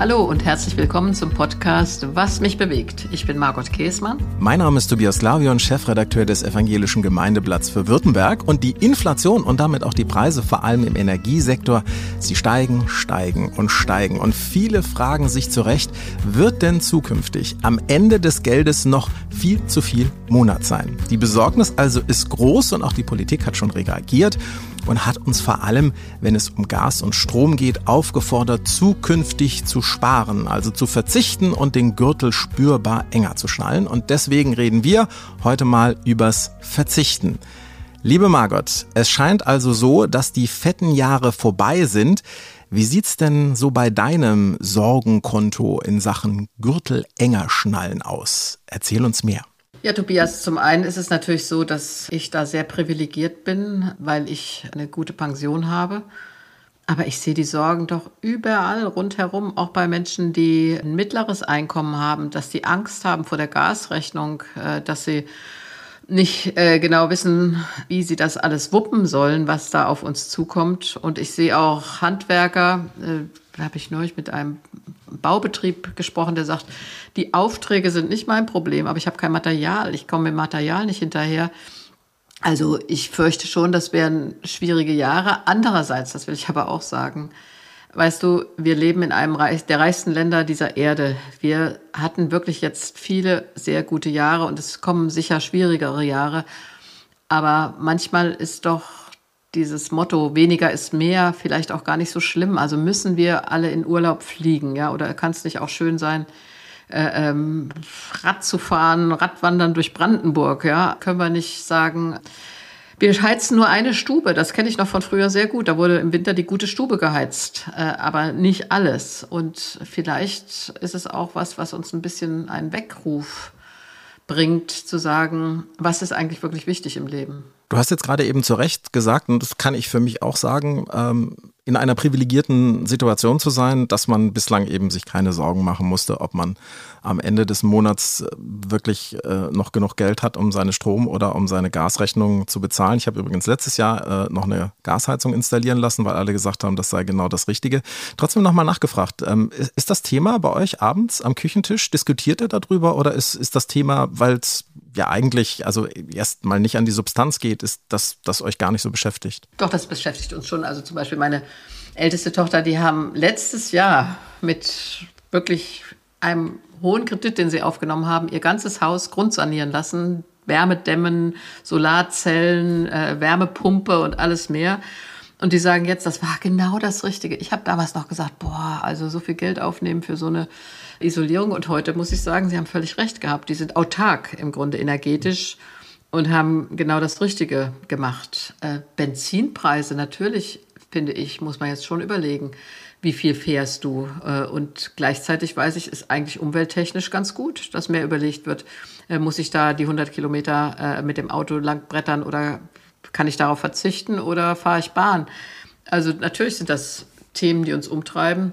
Hallo und herzlich willkommen zum Podcast Was mich bewegt. Ich bin Margot Käßmann. Mein Name ist Tobias Lavion, Chefredakteur des Evangelischen Gemeindeblatts für Württemberg. Und die Inflation und damit auch die Preise, vor allem im Energiesektor, sie steigen, steigen und steigen. Und viele fragen sich zu Recht, wird denn zukünftig am Ende des Geldes noch viel zu viel Monat sein? Die Besorgnis also ist groß und auch die Politik hat schon reagiert und hat uns vor allem, wenn es um Gas und Strom geht, aufgefordert, zukünftig zu sparen, also zu verzichten und den Gürtel spürbar enger zu schnallen. Und deswegen reden wir heute mal übers Verzichten. Liebe Margot, es scheint also so, dass die fetten Jahre vorbei sind. Wie sieht's denn so bei deinem Sorgenkonto in Sachen Gürtel enger schnallen aus? Erzähl uns mehr. Ja, Tobias, zum einen ist es natürlich so, dass ich da sehr privilegiert bin, weil ich eine gute Pension habe. Aber ich sehe die Sorgen doch überall rundherum, auch bei Menschen, die ein mittleres Einkommen haben, dass die Angst haben vor der Gasrechnung, äh, dass sie nicht äh, genau wissen, wie sie das alles wuppen sollen, was da auf uns zukommt. Und ich sehe auch Handwerker, äh, da habe ich neulich mit einem Baubetrieb gesprochen, der sagt, die Aufträge sind nicht mein Problem, aber ich habe kein Material, ich komme mit Material nicht hinterher. Also ich fürchte schon, das wären schwierige Jahre. Andererseits, das will ich aber auch sagen, weißt du, wir leben in einem der reichsten Länder dieser Erde. Wir hatten wirklich jetzt viele sehr gute Jahre und es kommen sicher schwierigere Jahre. Aber manchmal ist doch dieses Motto weniger ist mehr vielleicht auch gar nicht so schlimm. Also müssen wir alle in Urlaub fliegen, ja? Oder kann es nicht auch schön sein, äh, ähm, Rad zu fahren, Radwandern durch Brandenburg, ja? Können wir nicht sagen, wir heizen nur eine Stube. Das kenne ich noch von früher sehr gut. Da wurde im Winter die gute Stube geheizt, äh, aber nicht alles. Und vielleicht ist es auch was, was uns ein bisschen einen Weckruf bringt, zu sagen, was ist eigentlich wirklich wichtig im Leben. Du hast jetzt gerade eben zu Recht gesagt, und das kann ich für mich auch sagen, ähm, in einer privilegierten Situation zu sein, dass man bislang eben sich keine Sorgen machen musste, ob man am Ende des Monats äh, wirklich äh, noch genug Geld hat, um seine Strom- oder um seine Gasrechnung zu bezahlen. Ich habe übrigens letztes Jahr äh, noch eine Gasheizung installieren lassen, weil alle gesagt haben, das sei genau das Richtige. Trotzdem nochmal nachgefragt, ähm, ist das Thema bei euch abends am Küchentisch? Diskutiert ihr darüber oder ist, ist das Thema, weil es ja eigentlich also erst mal nicht an die Substanz geht, ist das, das euch gar nicht so beschäftigt? Doch, das beschäftigt uns schon. Also zum Beispiel meine älteste Tochter, die haben letztes Jahr mit wirklich einem hohen Kredit, den sie aufgenommen haben, ihr ganzes Haus grundsanieren lassen. Wärmedämmen, Solarzellen, äh, Wärmepumpe und alles mehr. Und die sagen jetzt, das war genau das Richtige. Ich habe damals noch gesagt, boah, also so viel Geld aufnehmen für so eine Isolierung. Und heute muss ich sagen, sie haben völlig recht gehabt. Die sind autark im Grunde energetisch und haben genau das Richtige gemacht. Äh, Benzinpreise, natürlich, finde ich, muss man jetzt schon überlegen, wie viel fährst du. Äh, und gleichzeitig weiß ich, ist eigentlich umwelttechnisch ganz gut, dass mehr überlegt wird, äh, muss ich da die 100 Kilometer äh, mit dem Auto lang brettern oder kann ich darauf verzichten oder fahre ich Bahn? Also natürlich sind das Themen, die uns umtreiben.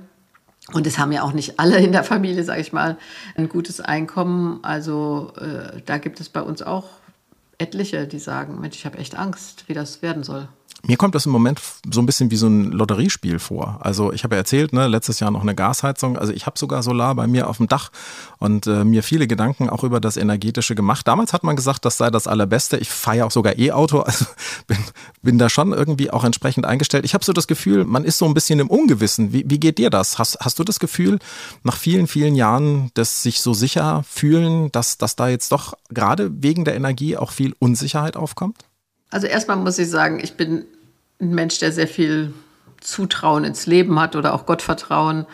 Und es haben ja auch nicht alle in der Familie, sage ich mal, ein gutes Einkommen. Also äh, da gibt es bei uns auch etliche, die sagen, Mensch, ich habe echt Angst, wie das werden soll. Mir kommt das im Moment so ein bisschen wie so ein Lotteriespiel vor. Also ich habe ja erzählt, ne, letztes Jahr noch eine Gasheizung. Also ich habe sogar Solar bei mir auf dem Dach und äh, mir viele Gedanken auch über das Energetische gemacht. Damals hat man gesagt, das sei das Allerbeste. Ich fahre ja auch sogar E-Auto, also bin, bin da schon irgendwie auch entsprechend eingestellt. Ich habe so das Gefühl, man ist so ein bisschen im Ungewissen. Wie, wie geht dir das? Hast, hast du das Gefühl, nach vielen, vielen Jahren des sich so sicher fühlen, dass, dass da jetzt doch gerade wegen der Energie auch viel Unsicherheit aufkommt? Also erstmal muss ich sagen, ich bin ein Mensch, der sehr viel Zutrauen ins Leben hat oder auch Gottvertrauen.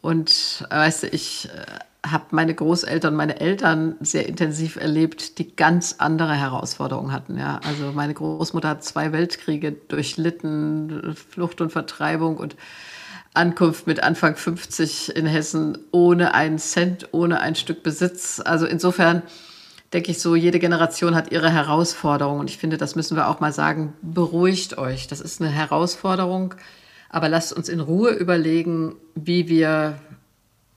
Und weißt du, ich äh, habe meine Großeltern, meine Eltern sehr intensiv erlebt, die ganz andere Herausforderungen hatten. Ja. Also meine Großmutter hat zwei Weltkriege durchlitten, Flucht und Vertreibung und Ankunft mit Anfang 50 in Hessen ohne einen Cent, ohne ein Stück Besitz. Also insofern denke ich so, jede Generation hat ihre Herausforderung. Und ich finde, das müssen wir auch mal sagen, beruhigt euch. Das ist eine Herausforderung. Aber lasst uns in Ruhe überlegen, wie wir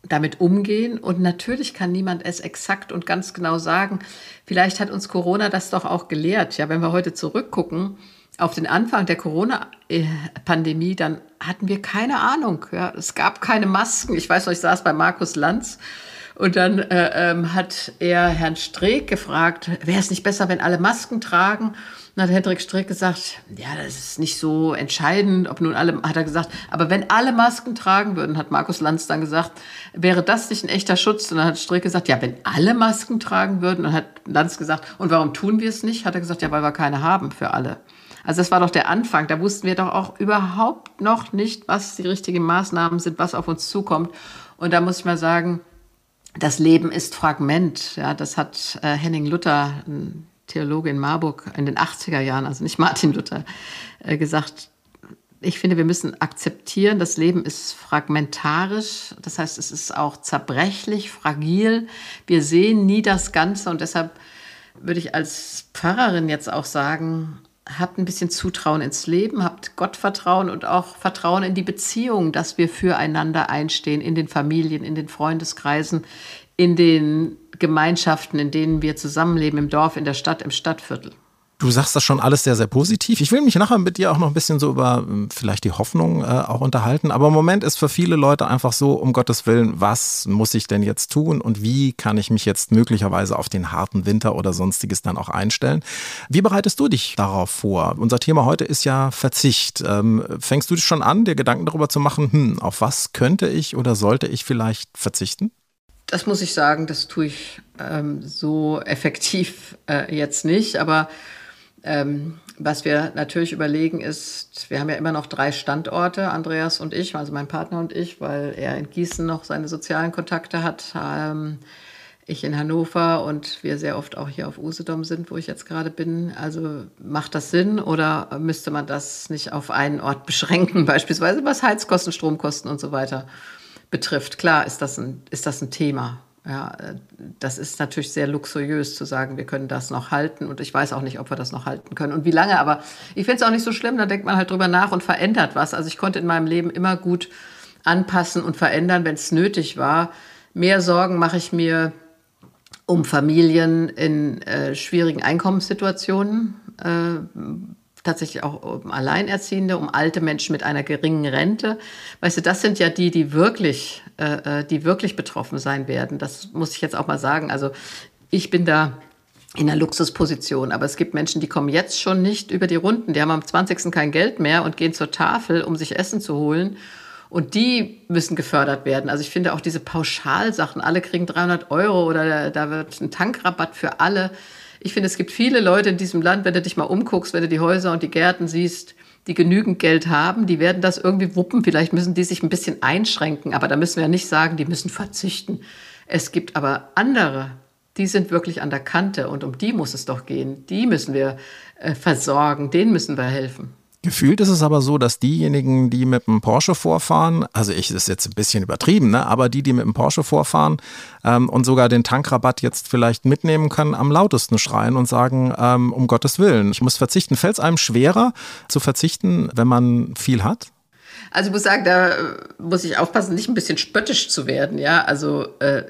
damit umgehen. Und natürlich kann niemand es exakt und ganz genau sagen. Vielleicht hat uns Corona das doch auch gelehrt. Ja, wenn wir heute zurückgucken, auf den Anfang der Corona-Pandemie, dann hatten wir keine Ahnung. Ja. Es gab keine Masken. Ich weiß noch, ich saß bei Markus Lanz und dann äh, ähm, hat er Herrn Streeck gefragt, wäre es nicht besser, wenn alle Masken tragen? Und hat Hendrik Streeck gesagt, ja, das ist nicht so entscheidend, ob nun alle, hat er gesagt, aber wenn alle Masken tragen würden, hat Markus Lanz dann gesagt, wäre das nicht ein echter Schutz? Und dann hat Streeck gesagt, ja, wenn alle Masken tragen würden, und hat Lanz gesagt, und warum tun wir es nicht? Hat er gesagt, ja, weil wir keine haben für alle. Also das war doch der Anfang. Da wussten wir doch auch überhaupt noch nicht, was die richtigen Maßnahmen sind, was auf uns zukommt. Und da muss ich mal sagen, das Leben ist Fragment. Ja, das hat äh, Henning Luther, ein Theologe in Marburg, in den 80er Jahren, also nicht Martin Luther, äh, gesagt. Ich finde, wir müssen akzeptieren, das Leben ist fragmentarisch. Das heißt, es ist auch zerbrechlich, fragil. Wir sehen nie das Ganze und deshalb würde ich als Pfarrerin jetzt auch sagen, habt ein bisschen Zutrauen ins Leben, habt Gottvertrauen und auch Vertrauen in die Beziehungen, dass wir füreinander einstehen, in den Familien, in den Freundeskreisen, in den Gemeinschaften, in denen wir zusammenleben, im Dorf, in der Stadt, im Stadtviertel. Du sagst das schon alles sehr, sehr positiv. Ich will mich nachher mit dir auch noch ein bisschen so über ähm, vielleicht die Hoffnung äh, auch unterhalten. Aber im Moment ist für viele Leute einfach so, um Gottes Willen, was muss ich denn jetzt tun und wie kann ich mich jetzt möglicherweise auf den harten Winter oder sonstiges dann auch einstellen? Wie bereitest du dich darauf vor? Unser Thema heute ist ja Verzicht. Ähm, fängst du dich schon an, dir Gedanken darüber zu machen, hm, auf was könnte ich oder sollte ich vielleicht verzichten? Das muss ich sagen, das tue ich ähm, so effektiv äh, jetzt nicht. Aber ähm, was wir natürlich überlegen ist, wir haben ja immer noch drei Standorte, Andreas und ich, also mein Partner und ich, weil er in Gießen noch seine sozialen Kontakte hat. Ähm, ich in Hannover und wir sehr oft auch hier auf Usedom sind, wo ich jetzt gerade bin. Also macht das Sinn oder müsste man das nicht auf einen Ort beschränken, beispielsweise was Heizkosten, Stromkosten und so weiter betrifft? Klar ist das ein, ist das ein Thema. Ja, äh, das ist natürlich sehr luxuriös zu sagen, wir können das noch halten und ich weiß auch nicht, ob wir das noch halten können und wie lange, aber ich finde es auch nicht so schlimm, da denkt man halt drüber nach und verändert was. Also ich konnte in meinem Leben immer gut anpassen und verändern, wenn es nötig war. Mehr Sorgen mache ich mir um Familien in äh, schwierigen Einkommenssituationen, äh, tatsächlich auch um Alleinerziehende, um alte Menschen mit einer geringen Rente. Weißt du, das sind ja die, die wirklich, äh, äh, die wirklich betroffen sein werden. Das muss ich jetzt auch mal sagen. Also ich bin da in einer Luxusposition. Aber es gibt Menschen, die kommen jetzt schon nicht über die Runden. Die haben am 20. kein Geld mehr und gehen zur Tafel, um sich Essen zu holen. Und die müssen gefördert werden. Also ich finde auch diese Pauschalsachen, alle kriegen 300 Euro oder da wird ein Tankrabatt für alle. Ich finde, es gibt viele Leute in diesem Land, wenn du dich mal umguckst, wenn du die Häuser und die Gärten siehst, die genügend Geld haben, die werden das irgendwie wuppen. Vielleicht müssen die sich ein bisschen einschränken, aber da müssen wir ja nicht sagen, die müssen verzichten. Es gibt aber andere, die sind wirklich an der Kante und um die muss es doch gehen. Die müssen wir äh, versorgen, denen müssen wir helfen. Gefühlt ist es aber so, dass diejenigen, die mit dem Porsche vorfahren, also ich ist jetzt ein bisschen übertrieben, ne, aber die, die mit dem Porsche vorfahren ähm, und sogar den Tankrabatt jetzt vielleicht mitnehmen können, am lautesten schreien und sagen, ähm, um Gottes Willen, ich muss verzichten. Fällt es einem schwerer zu verzichten, wenn man viel hat? Also ich muss sagen, da muss ich aufpassen, nicht ein bisschen spöttisch zu werden. Ja, also äh,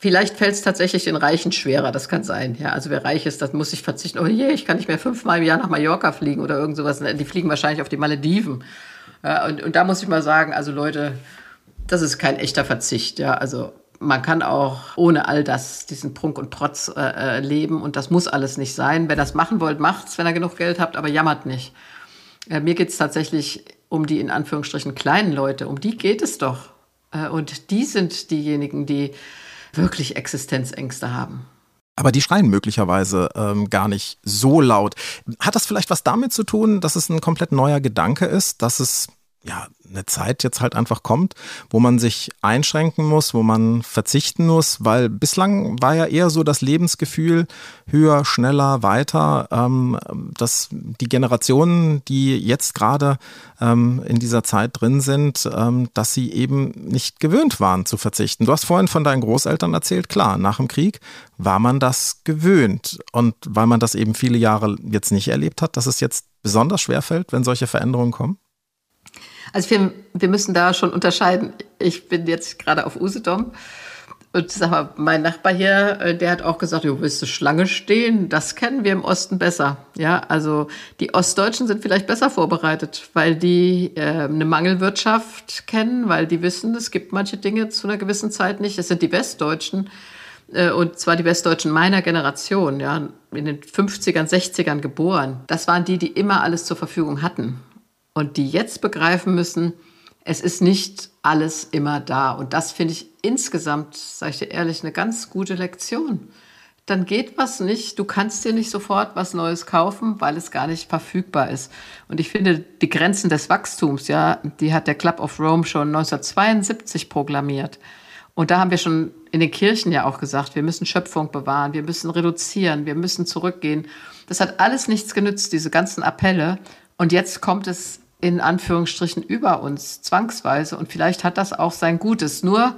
Vielleicht fällt es tatsächlich den Reichen schwerer, das kann sein. Ja, also wer reich ist, das muss ich verzichten. Oh je, ich kann nicht mehr fünfmal im Jahr nach Mallorca fliegen oder irgend sowas. Die fliegen wahrscheinlich auf die Malediven. Ja, und, und da muss ich mal sagen, also Leute, das ist kein echter Verzicht. Ja, also man kann auch ohne all das, diesen Prunk und Protz äh, äh leben und das muss alles nicht sein. Ihr das machen wollt, macht's, wenn ihr genug Geld habt, aber jammert nicht. Äh, mir geht's tatsächlich um die in Anführungsstrichen kleinen Leute, um die geht es doch. Äh, und die sind diejenigen, die wirklich Existenzängste haben. Aber die schreien möglicherweise ähm, gar nicht so laut. Hat das vielleicht was damit zu tun, dass es ein komplett neuer Gedanke ist, dass es ja, eine Zeit jetzt halt einfach kommt, wo man sich einschränken muss, wo man verzichten muss, weil bislang war ja eher so das Lebensgefühl höher, schneller, weiter, ähm, dass die Generationen, die jetzt gerade ähm, in dieser Zeit drin sind, ähm, dass sie eben nicht gewöhnt waren zu verzichten. Du hast vorhin von deinen Großeltern erzählt, klar, nach dem Krieg war man das gewöhnt und weil man das eben viele Jahre jetzt nicht erlebt hat, dass es jetzt besonders schwer fällt, wenn solche Veränderungen kommen? Also wir, wir müssen da schon unterscheiden. Ich bin jetzt gerade auf Usedom Und sag mal, mein Nachbar hier, äh, der hat auch gesagt, du willst du Schlange stehen? Das kennen wir im Osten besser. Ja, also die Ostdeutschen sind vielleicht besser vorbereitet, weil die äh, eine Mangelwirtschaft kennen, weil die wissen, es gibt manche Dinge zu einer gewissen Zeit nicht. Es sind die Westdeutschen, äh, und zwar die Westdeutschen meiner Generation, ja, in den 50ern, 60ern geboren. Das waren die, die immer alles zur Verfügung hatten. Und die jetzt begreifen müssen, es ist nicht alles immer da. Und das finde ich insgesamt, sage ich dir ehrlich, eine ganz gute Lektion. Dann geht was nicht. Du kannst dir nicht sofort was Neues kaufen, weil es gar nicht verfügbar ist. Und ich finde, die Grenzen des Wachstums, ja, die hat der Club of Rome schon 1972 proklamiert. Und da haben wir schon in den Kirchen ja auch gesagt, wir müssen Schöpfung bewahren, wir müssen reduzieren, wir müssen zurückgehen. Das hat alles nichts genützt, diese ganzen Appelle. Und jetzt kommt es in Anführungsstrichen über uns, zwangsweise. Und vielleicht hat das auch sein Gutes. Nur,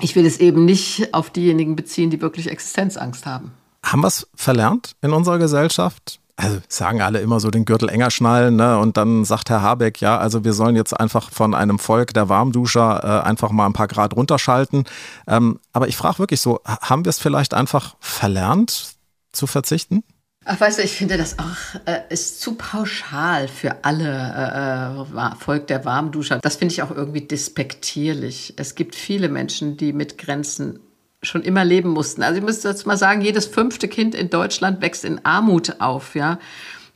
ich will es eben nicht auf diejenigen beziehen, die wirklich Existenzangst haben. Haben wir es verlernt in unserer Gesellschaft? Also sagen alle immer so den Gürtel enger schnallen, ne? Und dann sagt Herr Habeck, ja, also wir sollen jetzt einfach von einem Volk der Warmduscher äh, einfach mal ein paar Grad runterschalten. Ähm, aber ich frage wirklich so, haben wir es vielleicht einfach verlernt zu verzichten? Ach, weißt du, ich finde das auch äh, ist zu pauschal für alle äh, äh Volk der Warmduscher. Das finde ich auch irgendwie despektierlich. Es gibt viele Menschen, die mit Grenzen schon immer leben mussten. Also ich muss jetzt mal sagen, jedes fünfte Kind in Deutschland wächst in Armut auf, ja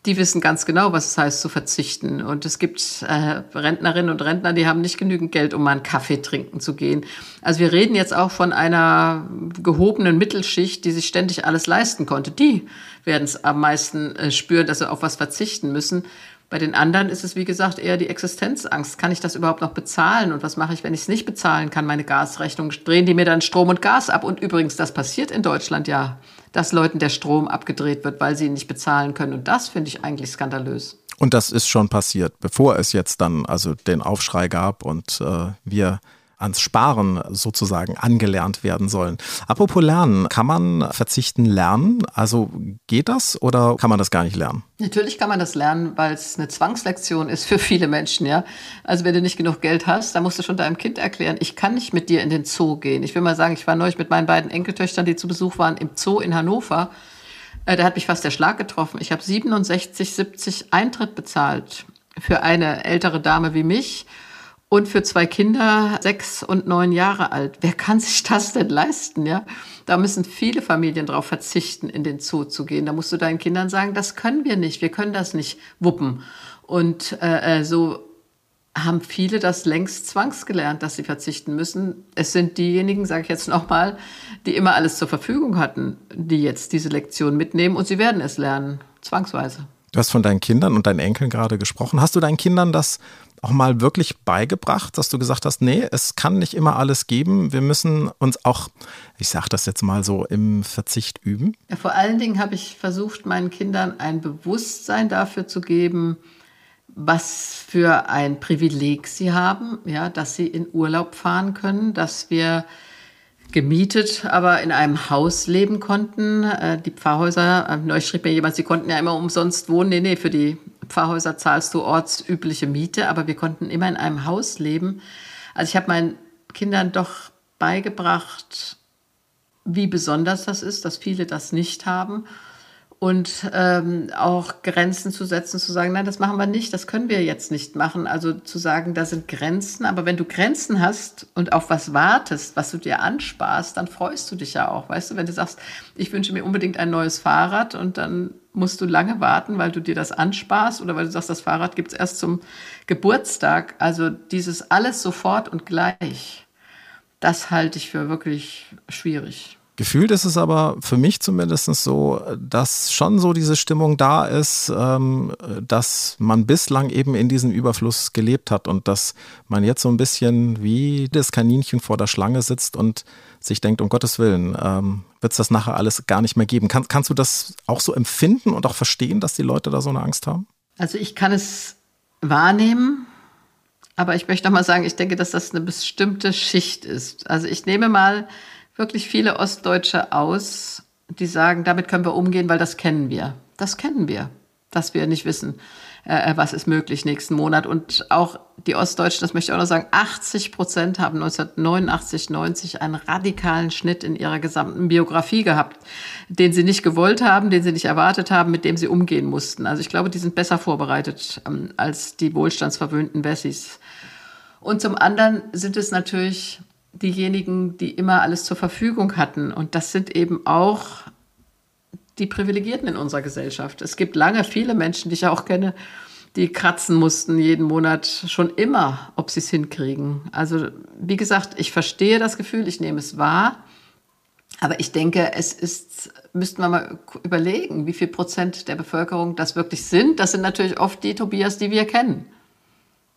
die wissen ganz genau, was es heißt zu verzichten. Und es gibt äh, Rentnerinnen und Rentner, die haben nicht genügend Geld, um mal einen Kaffee trinken zu gehen. Also wir reden jetzt auch von einer gehobenen Mittelschicht, die sich ständig alles leisten konnte. Die werden es am meisten äh, spüren, dass sie auf was verzichten müssen. Bei den anderen ist es, wie gesagt, eher die Existenzangst. Kann ich das überhaupt noch bezahlen? Und was mache ich, wenn ich es nicht bezahlen kann, meine Gasrechnung? Drehen die mir dann Strom und Gas ab? Und übrigens, das passiert in Deutschland ja dass Leuten der Strom abgedreht wird, weil sie ihn nicht bezahlen können. Und das finde ich eigentlich skandalös. Und das ist schon passiert, bevor es jetzt dann also den Aufschrei gab und äh, wir ans Sparen sozusagen angelernt werden sollen. Apropos Lernen, kann man verzichten lernen? Also geht das oder kann man das gar nicht lernen? Natürlich kann man das lernen, weil es eine Zwangslektion ist für viele Menschen, ja. Also wenn du nicht genug Geld hast, dann musst du schon deinem Kind erklären, ich kann nicht mit dir in den Zoo gehen. Ich will mal sagen, ich war neulich mit meinen beiden Enkeltöchtern, die zu Besuch waren, im Zoo in Hannover. Äh, da hat mich fast der Schlag getroffen. Ich habe 67, 70 Eintritt bezahlt für eine ältere Dame wie mich und für zwei Kinder, sechs und neun Jahre alt. Wer kann sich das denn leisten, ja? Da müssen viele Familien darauf verzichten, in den Zoo zu gehen. Da musst du deinen Kindern sagen, das können wir nicht, wir können das nicht wuppen. Und äh, äh so haben viele das längst zwangsgelernt, dass sie verzichten müssen. Es sind diejenigen, sage ich jetzt nochmal, die immer alles zur Verfügung hatten, die jetzt diese Lektion mitnehmen und sie werden es lernen, zwangsweise. Du hast von deinen Kindern und deinen Enkeln gerade gesprochen. Hast du deinen Kindern das auch mal wirklich beigebracht, dass du gesagt hast, nee, es kann nicht immer alles geben. Wir müssen uns auch, ich sage das jetzt mal so, im Verzicht üben? Ja, vor allen Dingen habe ich versucht, meinen Kindern ein Bewusstsein dafür zu geben, was für ein Privileg sie haben, ja, dass sie in Urlaub fahren können, dass wir gemietet, aber in einem Haus leben konnten. Äh, die Pfarrhäuser, äh, neu schrieb mir jemand, sie konnten ja immer umsonst wohnen. Nee, nee, für die Pfarrhäuser zahlst du ortsübliche Miete, aber wir konnten immer in einem Haus leben. Also ich habe meinen Kindern doch beigebracht, wie besonders das ist, dass viele das nicht haben und ähm, auch Grenzen zu setzen, zu sagen, nein, das machen wir nicht, das können wir jetzt nicht machen. Also zu sagen, da sind Grenzen, aber wenn du Grenzen hast und auf was wartest, was du dir ansparst, dann freust du dich ja auch, weißt du, wenn du sagst, ich wünsche mir unbedingt ein neues Fahrrad und dann musst du lange warten, weil du dir das ansparst oder weil du sagst, das Fahrrad gibt es erst zum Geburtstag. Also dieses alles sofort und gleich, das halte ich für wirklich schwierig. Gefühlt ist es aber für mich zumindest so, dass schon so diese Stimmung da ist, ähm, dass man bislang eben in diesem Überfluss gelebt hat und dass man jetzt so ein bisschen wie das Kaninchen vor der Schlange sitzt und sich denkt, um Gottes Willen, ähm, wird es das nachher alles gar nicht mehr geben. Kann, kannst du das auch so empfinden und auch verstehen, dass die Leute da so eine Angst haben? Also ich kann es wahrnehmen, aber ich möchte noch mal sagen, ich denke, dass das eine bestimmte Schicht ist. Also ich nehme mal wirklich viele Ostdeutsche aus, die sagen, damit können wir umgehen, weil das kennen wir. Das kennen wir, dass wir nicht wissen. äh, was ist möglich nächsten Monat. Und auch die Ostdeutschen, das möchte ich auch noch sagen, 80 Prozent haben 1989, 90 einen radikalen Schnitt in ihrer gesamten Biografie gehabt, den sie nicht gewollt haben, den sie nicht erwartet haben, mit dem sie umgehen mussten. Also ich glaube, die sind besser vorbereitet ähm, als die wohlstandsverwöhnten Wessis. Und zum anderen sind es natürlich diejenigen, die immer alles zur Verfügung hatten. Und das sind eben auch die Privilegierten in unserer Gesellschaft. Es gibt lange viele Menschen, die ich auch kenne, die kratzen mussten jeden Monat schon immer, ob sie es hinkriegen. Also wie gesagt, ich verstehe das Gefühl, ich nehme es wahr. Aber ich denke, es ist, müssten wir mal überlegen, wie viel Prozent der Bevölkerung das wirklich sind. Das sind natürlich oft die Tobias, die wir kennen.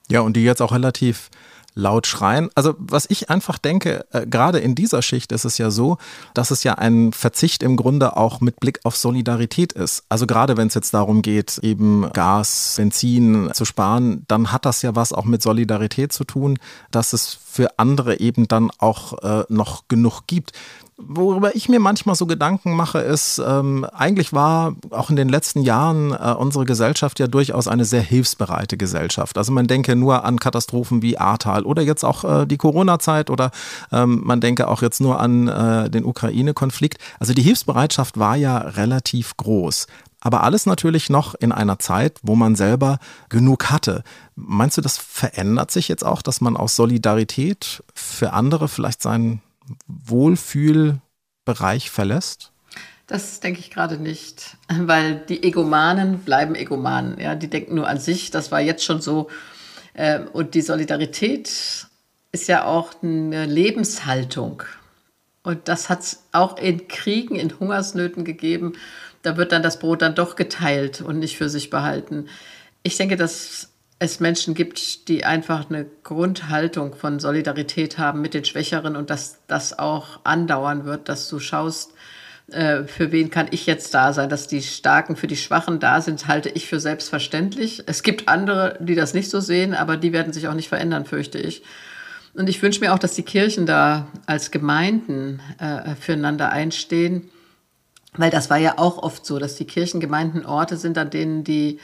Ja, und die jetzt auch relativ laut schreien. Also was ich einfach denke, äh, gerade in dieser Schicht ist es ja so, dass es ja ein Verzicht im Grunde auch mit Blick auf Solidarität ist. Also gerade wenn es jetzt darum geht, eben Gas, Benzin zu sparen, dann hat das ja was auch mit Solidarität zu tun, dass es für andere eben dann auch äh, noch genug gibt. Worüber ich mir manchmal so Gedanken mache, ist, ähm, eigentlich war auch in den letzten Jahren äh, unsere Gesellschaft ja durchaus eine sehr hilfsbereite Gesellschaft. Also man denke nur an Katastrophen wie Ahrtal oder jetzt auch äh, die Corona-Zeit oder ähm, man denke auch jetzt nur an äh, den Ukraine-Konflikt. Also die Hilfsbereitschaft war ja relativ groß. Aber alles natürlich noch in einer Zeit, wo man selber genug hatte. Meinst du, das verändert sich jetzt auch, dass man aus Solidarität für andere vielleicht seinen Wohlfühlbereich verlässt? Das denke ich gerade nicht, weil die Egomanen bleiben Egomanen. Ja, die denken nur an sich. Das war jetzt schon so. Ähm, und die Solidarität ist ja auch eine Lebenshaltung. Und das hat es auch in Kriegen, in Hungersnöten gegeben. Da wird dann das Brot dann doch geteilt und nicht für sich behalten. Ich denke, dass es Menschen gibt, die einfach eine Grundhaltung von Solidarität haben mit den Schwächeren und dass das auch andauern wird, dass du schaust, äh, für wen kann ich jetzt da sein, dass die Starken für die Schwachen da sind, halte ich für selbstverständlich. Es gibt andere, die das nicht so sehen, aber die werden sich auch nicht verändern, fürchte ich. Und ich wünsche mir auch, dass die Kirchen da als Gemeinden äh, füreinander einstehen, weil das war ja auch oft so, dass die Kirchengemeinden Orte sind, an denen die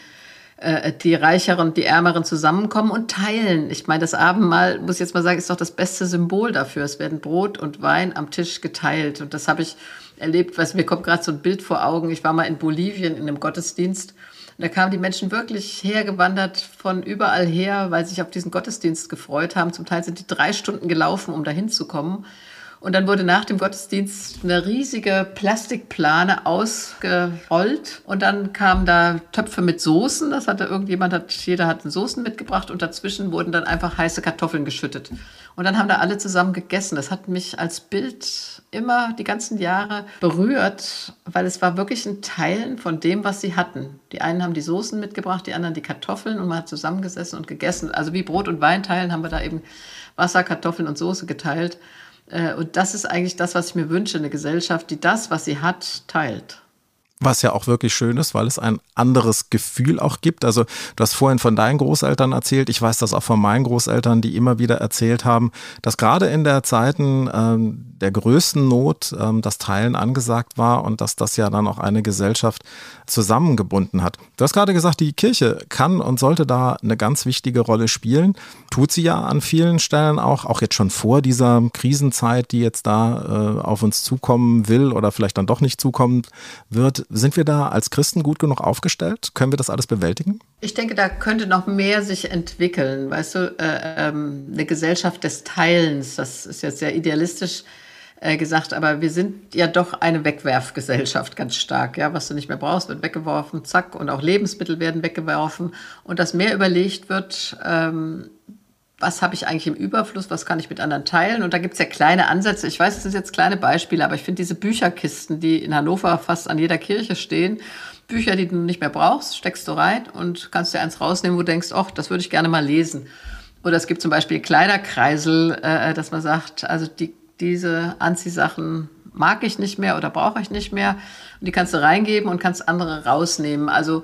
die Reicheren und die Ärmeren zusammenkommen und teilen. Ich meine, das Abendmahl, muss ich jetzt mal sagen, ist doch das beste Symbol dafür. Es werden Brot und Wein am Tisch geteilt. Und das habe ich erlebt, was mir kommt gerade so ein Bild vor Augen. Ich war mal in Bolivien in einem Gottesdienst. Und da kamen die Menschen wirklich hergewandert von überall her, weil sie sich auf diesen Gottesdienst gefreut haben. Zum Teil sind die drei Stunden gelaufen, um dahin zu kommen. Und dann wurde nach dem Gottesdienst eine riesige Plastikplane ausgerollt und dann kamen da Töpfe mit Soßen. Das hatte irgendjemand, hat, jeder hat Soßen mitgebracht und dazwischen wurden dann einfach heiße Kartoffeln geschüttet. Und dann haben da alle zusammen gegessen. Das hat mich als Bild immer die ganzen Jahre berührt, weil es war wirklich ein Teilen von dem, was sie hatten. Die einen haben die Soßen mitgebracht, die anderen die Kartoffeln und man hat zusammengesessen und gegessen. Also wie Brot und Wein teilen, haben wir da eben Wasser, Kartoffeln und Soße geteilt. Äh, und das ist eigentlich das, was ich mir wünsche, eine Gesellschaft, die das, was sie hat, teilt. Was ja auch wirklich schön ist, weil es ein anderes Gefühl auch gibt. Also du hast vorhin von deinen Großeltern erzählt. Ich weiß das auch von meinen Großeltern, die immer wieder erzählt haben, dass gerade in der Zeiten ähm, der größten Not ähm, das Teilen angesagt war und dass das ja dann auch eine Gesellschaft zusammengebunden hat. Du hast gerade gesagt, die Kirche kann und sollte da eine ganz wichtige Rolle spielen. Tut sie ja an vielen Stellen auch, auch jetzt schon vor dieser Krisenzeit, die jetzt da äh, auf uns zukommen will oder vielleicht dann doch nicht zukommen wird. Sind wir da als Christen gut genug aufgestellt? Können wir das alles bewältigen? Ich denke, da könnte noch mehr sich entwickeln. Weißt du, äh, ähm, eine Gesellschaft des Teilens, das ist jetzt sehr idealistisch äh, gesagt, aber wir sind ja doch eine Wegwerfgesellschaft ganz stark. Ja, was du nicht mehr brauchst, wird weggeworfen, zack, und auch Lebensmittel werden weggeworfen. Und dass mehr überlegt wird, ähm, was habe ich eigentlich im Überfluss, was kann ich mit anderen teilen. Und da gibt es ja kleine Ansätze. Ich weiß, es sind jetzt kleine Beispiele, aber ich finde diese Bücherkisten, die in Hannover fast an jeder Kirche stehen, Bücher, die du nicht mehr brauchst, steckst du rein und kannst dir eins rausnehmen, wo du denkst, ach, das würde ich gerne mal lesen. Oder es gibt zum Beispiel Kleiderkreisel, äh, dass man sagt, also die diese Anziehsachen mag ich nicht mehr oder brauche ich nicht mehr. Und die kannst du reingeben und kannst andere rausnehmen. Also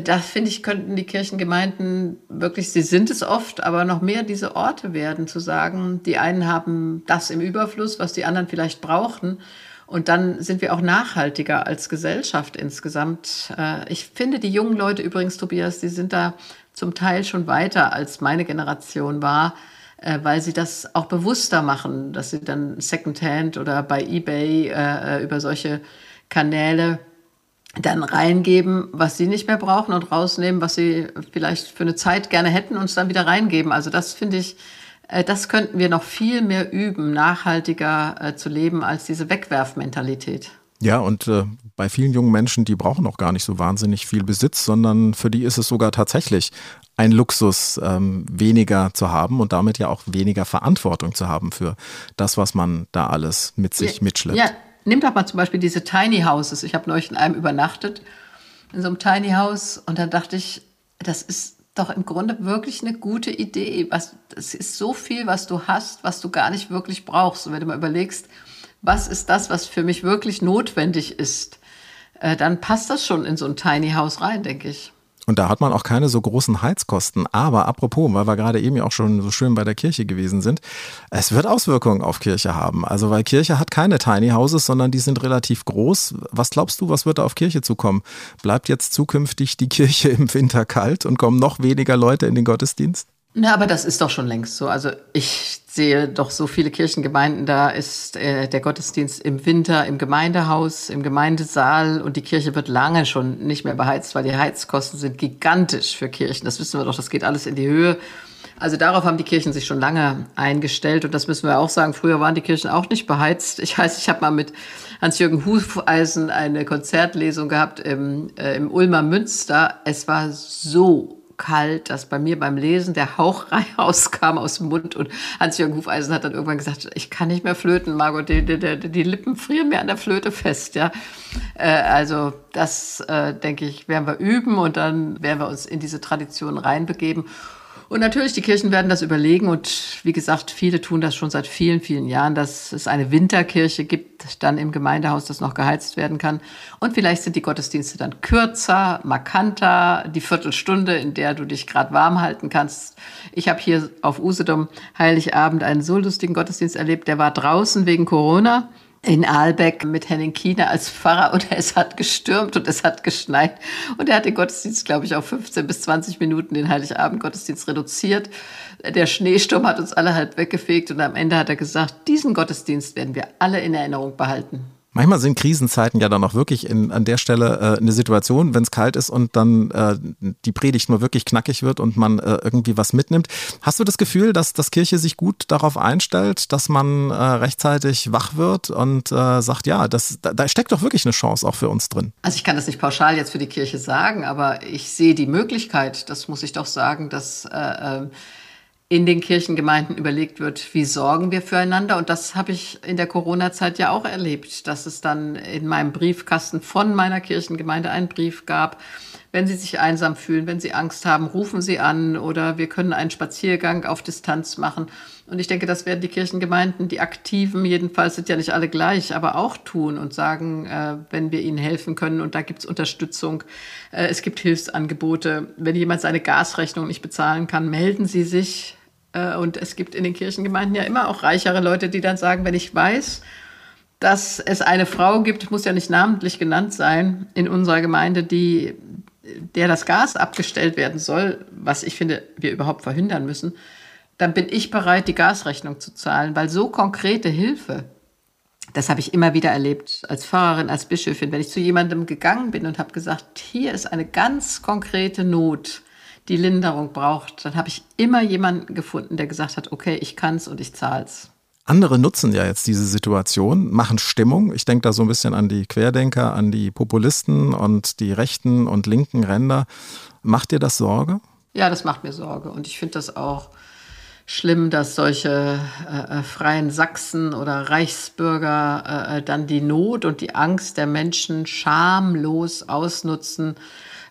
da finde ich, könnten die Kirchengemeinden wirklich, sie sind es oft, aber noch mehr diese Orte werden, zu sagen, die einen haben das im Überfluss, was die anderen vielleicht brauchten. Und dann sind wir auch nachhaltiger als Gesellschaft insgesamt. Äh, ich finde die jungen Leute übrigens, Tobias, die sind da zum Teil schon weiter als meine Generation war, äh, weil sie das auch bewusster machen, dass sie dann Secondhand oder bei eBay äh, über solche Kanäle dann reingeben, was sie nicht mehr brauchen und rausnehmen, was sie vielleicht für eine Zeit gerne hätten und es dann wieder reingeben. Also das finde ich äh, das könnten wir noch viel mehr üben, nachhaltiger äh, zu leben als diese Wegwerfmentalität. Ja, und äh, bei vielen jungen Menschen, die brauchen auch gar nicht so wahnsinnig viel Besitz, sondern für die ist es sogar tatsächlich ein Luxus, ähm, weniger zu haben und damit ja auch weniger Verantwortung zu haben für das, was man da alles mit sich ja, mitschleppt. Ja, nimm doch mal zum Beispiel diese Tiny Houses. Ich habe neulich in einem übernachtet, in so einem Tiny House, und dann dachte ich, das ist doch im Grunde wirklich eine gute Idee. Was, es ist so viel, was du hast, was du gar nicht wirklich brauchst. Und wenn du mal überlegst, was ist das, was für mich wirklich notwendig ist, äh, dann passt das schon in so ein Tiny House rein, denke ich. Und da hat man auch keine so großen Heizkosten. Aber apropos, weil wir gerade eben ja auch schon so schön bei der Kirche gewesen sind, es wird Auswirkungen auf Kirche haben. Also weil Kirche hat keine Tiny Houses, sondern die sind relativ groß. Was glaubst du, was wird da auf Kirche zukommen? Bleibt jetzt zukünftig die Kirche im Winter kalt und kommen noch weniger Leute in den Gottesdienst? Na, aber das ist doch schon längst so. Also ich sehe doch so viele Kirchengemeinden, da ist äh, der Gottesdienst im Winter im Gemeindehaus, im Gemeindesaal und die Kirche wird lange schon nicht mehr beheizt, weil die Heizkosten sind gigantisch für Kirchen. Das wissen wir doch, das geht alles in die Höhe. Also darauf haben die Kirchen sich schon lange eingestellt und das müssen wir auch sagen. Früher waren die Kirchen auch nicht beheizt. Ich weiß, ich habe mal mit Hans-Jürgen Hufeisen eine Konzertlesung gehabt im, äh, im Ulmer Münster. Es war so kalt, dass bei mir beim Lesen der Hauch rauskam aus dem Mund und Hans-Jürgen Hufeisen hat dann irgendwann gesagt, ich kann nicht mehr flöten, Margot, die, die, die Lippen frieren mir an der Flöte fest, ja. Äh, also das, äh, denke ich, werden wir üben und dann werden wir uns in diese Tradition reinbegeben. Und natürlich, die Kirchen werden das überlegen und wie gesagt, viele tun das schon seit vielen, vielen Jahren, dass es eine Winterkirche gibt, dann im Gemeindehaus, das noch geheizt werden kann. Und vielleicht sind die Gottesdienste dann kürzer, markanter, die Viertelstunde, in der du dich gerade warm halten kannst. Ich habe hier auf Usedom Heiligabend einen so lustigen Gottesdienst erlebt, der war draußen wegen Corona in Aalbeck mit Henning Kiener als Pfarrer und es hat gestürmt und es hat geschneit und er hat den Gottesdienst, glaube ich, auf 15 bis 20 Minuten, den Heiligabend-Gottesdienst reduziert. Der Schneesturm hat uns alle halt weggefegt und am Ende hat er gesagt, diesen Gottesdienst werden wir alle in Erinnerung behalten. Manchmal sind Krisenzeiten ja dann auch wirklich in, an der Stelle äh, eine Situation, wenn es kalt ist und dann äh, die Predigt nur wirklich knackig wird und man äh, irgendwie was mitnimmt. Hast du das Gefühl, dass das Kirche sich gut darauf einstellt, dass man äh, rechtzeitig wach wird und äh, sagt, ja, das, da, da steckt doch wirklich eine Chance auch für uns drin? Also ich kann das nicht pauschal jetzt für die Kirche sagen, aber ich sehe die Möglichkeit, das muss ich doch sagen, dass äh, ähm, in den Kirchengemeinden überlegt wird, wie sorgen wir füreinander. Und das habe ich in der Corona-Zeit ja auch erlebt, dass es dann in meinem Briefkasten von meiner Kirchengemeinde einen Brief gab. Wenn Sie sich einsam fühlen, wenn Sie Angst haben, rufen Sie an oder wir können einen Spaziergang auf Distanz machen. Und ich denke, das werden die Kirchengemeinden, die Aktiven jedenfalls sind ja nicht alle gleich, aber auch tun und sagen, äh, wenn wir ihnen helfen können und da gibt es Unterstützung, äh, es gibt Hilfsangebote. Wenn jemand seine Gasrechnung nicht bezahlen kann, melden Sie sich und es gibt in den Kirchengemeinden ja immer auch reichere Leute, die dann sagen, wenn ich weiß, dass es eine Frau gibt, muss ja nicht namentlich genannt sein, in unserer Gemeinde, die, der das Gas abgestellt werden soll, was ich finde, wir überhaupt verhindern müssen, dann bin ich bereit, die Gasrechnung zu zahlen, weil so konkrete Hilfe, das habe ich immer wieder erlebt als Pfarrerin, als Bischöfin, wenn ich zu jemandem gegangen bin und habe gesagt, hier ist eine ganz konkrete Not, die Linderung braucht, dann habe ich immer jemanden gefunden, der gesagt hat, okay, ich kann's und ich zahl's. Andere nutzen ja jetzt diese Situation, machen Stimmung. Ich denke da so ein bisschen an die Querdenker, an die Populisten und die rechten und linken Ränder. Macht dir das Sorge? Ja, das macht mir Sorge. Und ich finde das auch schlimm, dass solche äh, äh freien Sachsen oder Reichsbürger äh, äh, dann die Not und die Angst der Menschen schamlos ausnutzen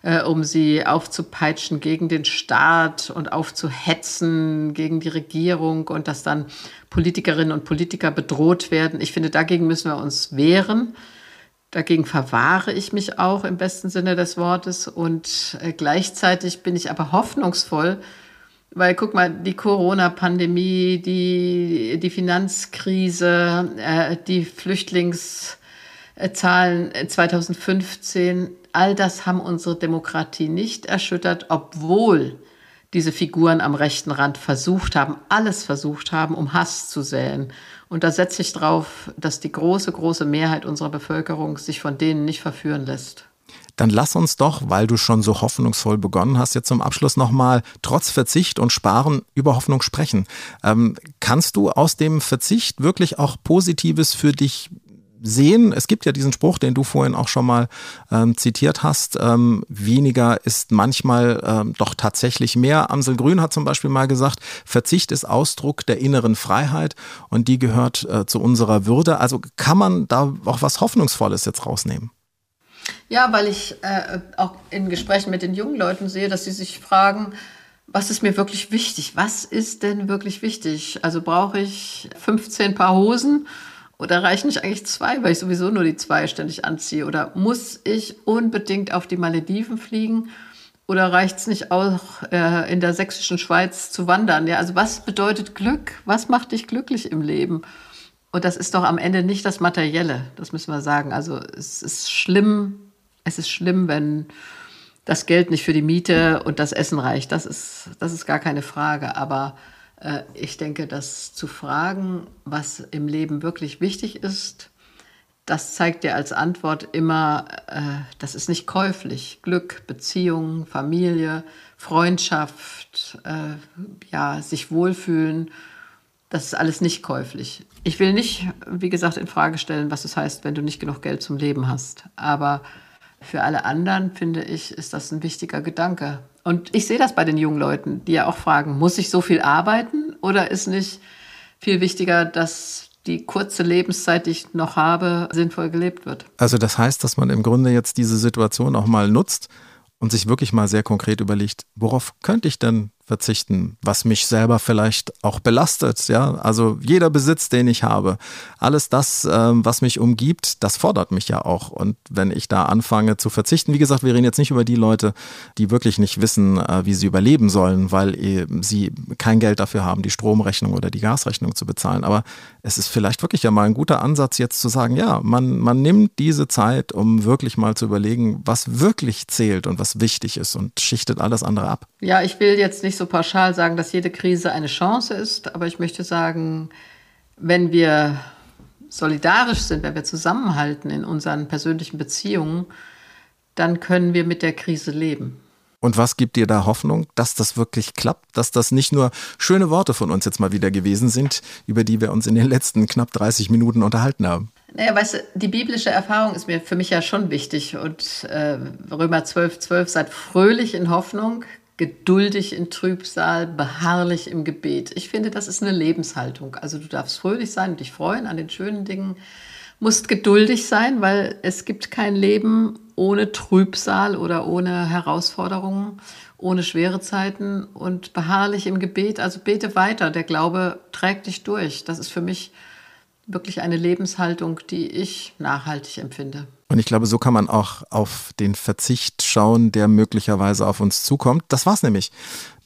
äh, um sie aufzupeitschen gegen den Staat und aufzuhetzen gegen die Regierung und dass dann Politikerinnen und Politiker bedroht werden. Ich finde, dagegen müssen wir uns wehren. Dagegen verwahre ich mich auch im besten Sinne des Wortes und äh, gleichzeitig bin ich aber hoffnungsvoll, weil guck mal, die Corona-Pandemie, die, die Finanzkrise, äh, die Flüchtlings- Zahlen 2015, all das haben unsere Demokratie nicht erschüttert, obwohl diese Figuren am rechten Rand versucht haben, alles versucht haben, um Hass zu säen. Und da setze ich drauf, dass die große, große Mehrheit unserer Bevölkerung sich von denen nicht verführen lässt. Dann lass uns doch, weil du schon so hoffnungsvoll begonnen hast, jetzt zum Abschluss nochmal trotz Verzicht und Sparen über Hoffnung sprechen. Ähm, kannst du aus dem Verzicht wirklich auch Positives für dich sehen. Es gibt ja diesen Spruch, den du vorhin auch schon mal ähm, zitiert hast. Ähm, weniger ist manchmal ähm, doch tatsächlich mehr. Amsel Grün hat zum Beispiel mal gesagt, Verzicht ist Ausdruck der inneren Freiheit und die gehört äh, zu unserer Würde. Also kann man da auch was Hoffnungsvolles jetzt rausnehmen? Ja, weil ich äh, auch in Gesprächen mit den jungen Leuten sehe, dass sie sich fragen, was ist mir wirklich wichtig? Was ist denn wirklich wichtig? Also brauche ich 15 Paar Hosen oder reichen nicht eigentlich zwei, weil ich sowieso nur die zwei ständig anziehe? Oder muss ich unbedingt auf die Malediven fliegen? Oder reicht es nicht auch äh, in der sächsischen Schweiz zu wandern? Ja, also was bedeutet Glück? Was macht dich glücklich im Leben? Und das ist doch am Ende nicht das Materielle, das müssen wir sagen. Also es ist schlimm, es ist schlimm, wenn das Geld nicht für die Miete und das Essen reicht. Das ist, das ist gar keine Frage. Aber ich denke, dass zu fragen, was im Leben wirklich wichtig ist, das zeigt dir als Antwort immer, äh, das ist nicht käuflich. Glück, Beziehung, Familie, Freundschaft, äh, ja, sich wohlfühlen, das ist alles nicht käuflich. Ich will nicht, wie gesagt, in Frage stellen, was es heißt, wenn du nicht genug Geld zum Leben hast. Aber für alle anderen, finde ich, ist das ein wichtiger Gedanke. Und ich sehe das bei den jungen Leuten, die ja auch fragen, muss ich so viel arbeiten oder ist nicht viel wichtiger, dass die kurze Lebenszeit, die ich noch habe, sinnvoll gelebt wird? Also das heißt, dass man im Grunde jetzt diese Situation auch mal nutzt und sich wirklich mal sehr konkret überlegt, worauf könnte ich denn verzichten, was mich selber vielleicht auch belastet. Ja, also jeder Besitz, den ich habe, alles das, ähm, was mich umgibt, das fordert mich ja auch. Und wenn ich da anfange zu verzichten, wie gesagt, wir reden jetzt nicht über die Leute, die wirklich nicht wissen, äh, wie sie überleben sollen, weil sie kein Geld dafür haben, die Stromrechnung oder die Gasrechnung zu bezahlen. Aber es ist vielleicht wirklich ja mal ein guter Ansatz, jetzt zu sagen, ja, man, man nimmt diese Zeit, um wirklich mal zu überlegen, was wirklich zählt und was wichtig ist und schichtet alles andere ab. Ja, ich will jetzt nicht nicht so pauschal sagen, dass jede Krise eine Chance ist, aber ich möchte sagen, wenn wir solidarisch sind, wenn wir zusammenhalten in unseren persönlichen Beziehungen, dann können wir mit der Krise leben. Und was gibt dir da Hoffnung, dass das wirklich klappt, dass das nicht nur schöne Worte von uns jetzt mal wieder gewesen sind, über die wir uns in den letzten knapp 30 Minuten unterhalten haben? Naja, weißt du, die biblische Erfahrung ist mir für mich ja schon wichtig. Und äh, Römer 12, 12, seid fröhlich in Hoffnung, geduldig in Trübsal, beharrlich im Gebet. Ich finde, das ist eine Lebenshaltung. Also du darfst fröhlich sein und dich freuen an den schönen Dingen, musst geduldig sein, weil es gibt kein Leben ohne Trübsal oder ohne Herausforderungen, ohne schwere Zeiten und beharrlich im Gebet. Also bete weiter. Der Glaube trägt dich durch. Das ist für mich wirklich eine Lebenshaltung, die ich nachhaltig empfinde. Und ich glaube, so kann man auch auf den Verzicht schauen, der möglicherweise auf uns zukommt. Das war's nämlich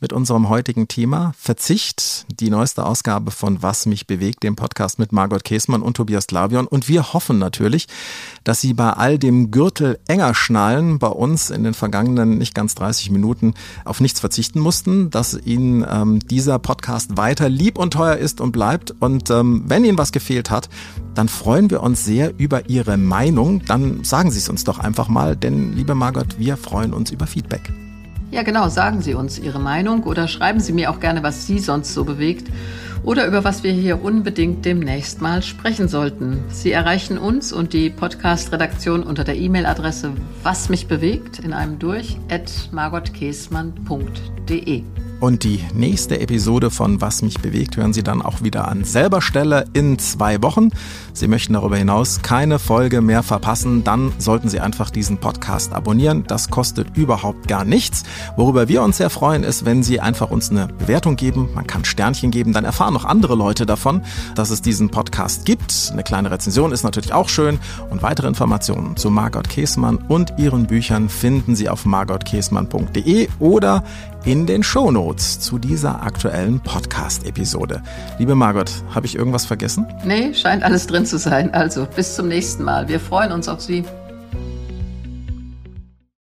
mit unserem heutigen Thema Verzicht, die neueste Ausgabe von Was mich bewegt, dem Podcast mit Margot Käßmann und Tobias Glavion. Und wir hoffen natürlich, dass Sie bei all dem Gürtel enger schnallen bei uns in den vergangenen nicht ganz 30 Minuten auf nichts verzichten mussten, dass Ihnen ähm, dieser Podcast weiter lieb und teuer ist und bleibt. Und ähm, wenn Ihnen was gefehlt hat, dann freuen wir uns sehr über Ihre Meinung. Dann sagen Sie es uns doch einfach mal, denn liebe Margot, wir freuen uns über Feedback. Ja, genau, sagen Sie uns Ihre Meinung oder schreiben Sie mir auch gerne, was Sie sonst so bewegt oder über was wir hier unbedingt demnächst mal sprechen sollten. Sie erreichen uns und die Podcast-Redaktion unter der E-Mail-Adresse was mich bewegt in einem durch at margotkäßmann.de. Und die nächste Episode von Was mich bewegt hören Sie dann auch wieder an selber Stelle in zwei Wochen. Sie möchten darüber hinaus keine Folge mehr verpassen, dann sollten Sie einfach diesen Podcast abonnieren. Das kostet überhaupt gar nichts. Worüber wir uns sehr freuen, ist, wenn Sie einfach uns eine Bewertung geben. Man kann Sternchen geben, dann erfahren noch andere Leute davon, dass es diesen Podcast gibt. Eine kleine Rezension ist natürlich auch schön. Und weitere Informationen zu Margot Käßmann und ihren Büchern finden Sie auf margotkäßmann.de oder in den Shownotes zu dieser aktuellen Podcast-Episode. Liebe Margot, habe ich irgendwas vergessen? Nee, scheint alles drin zu sein. Also bis zum nächsten Mal. Wir freuen uns auf Sie.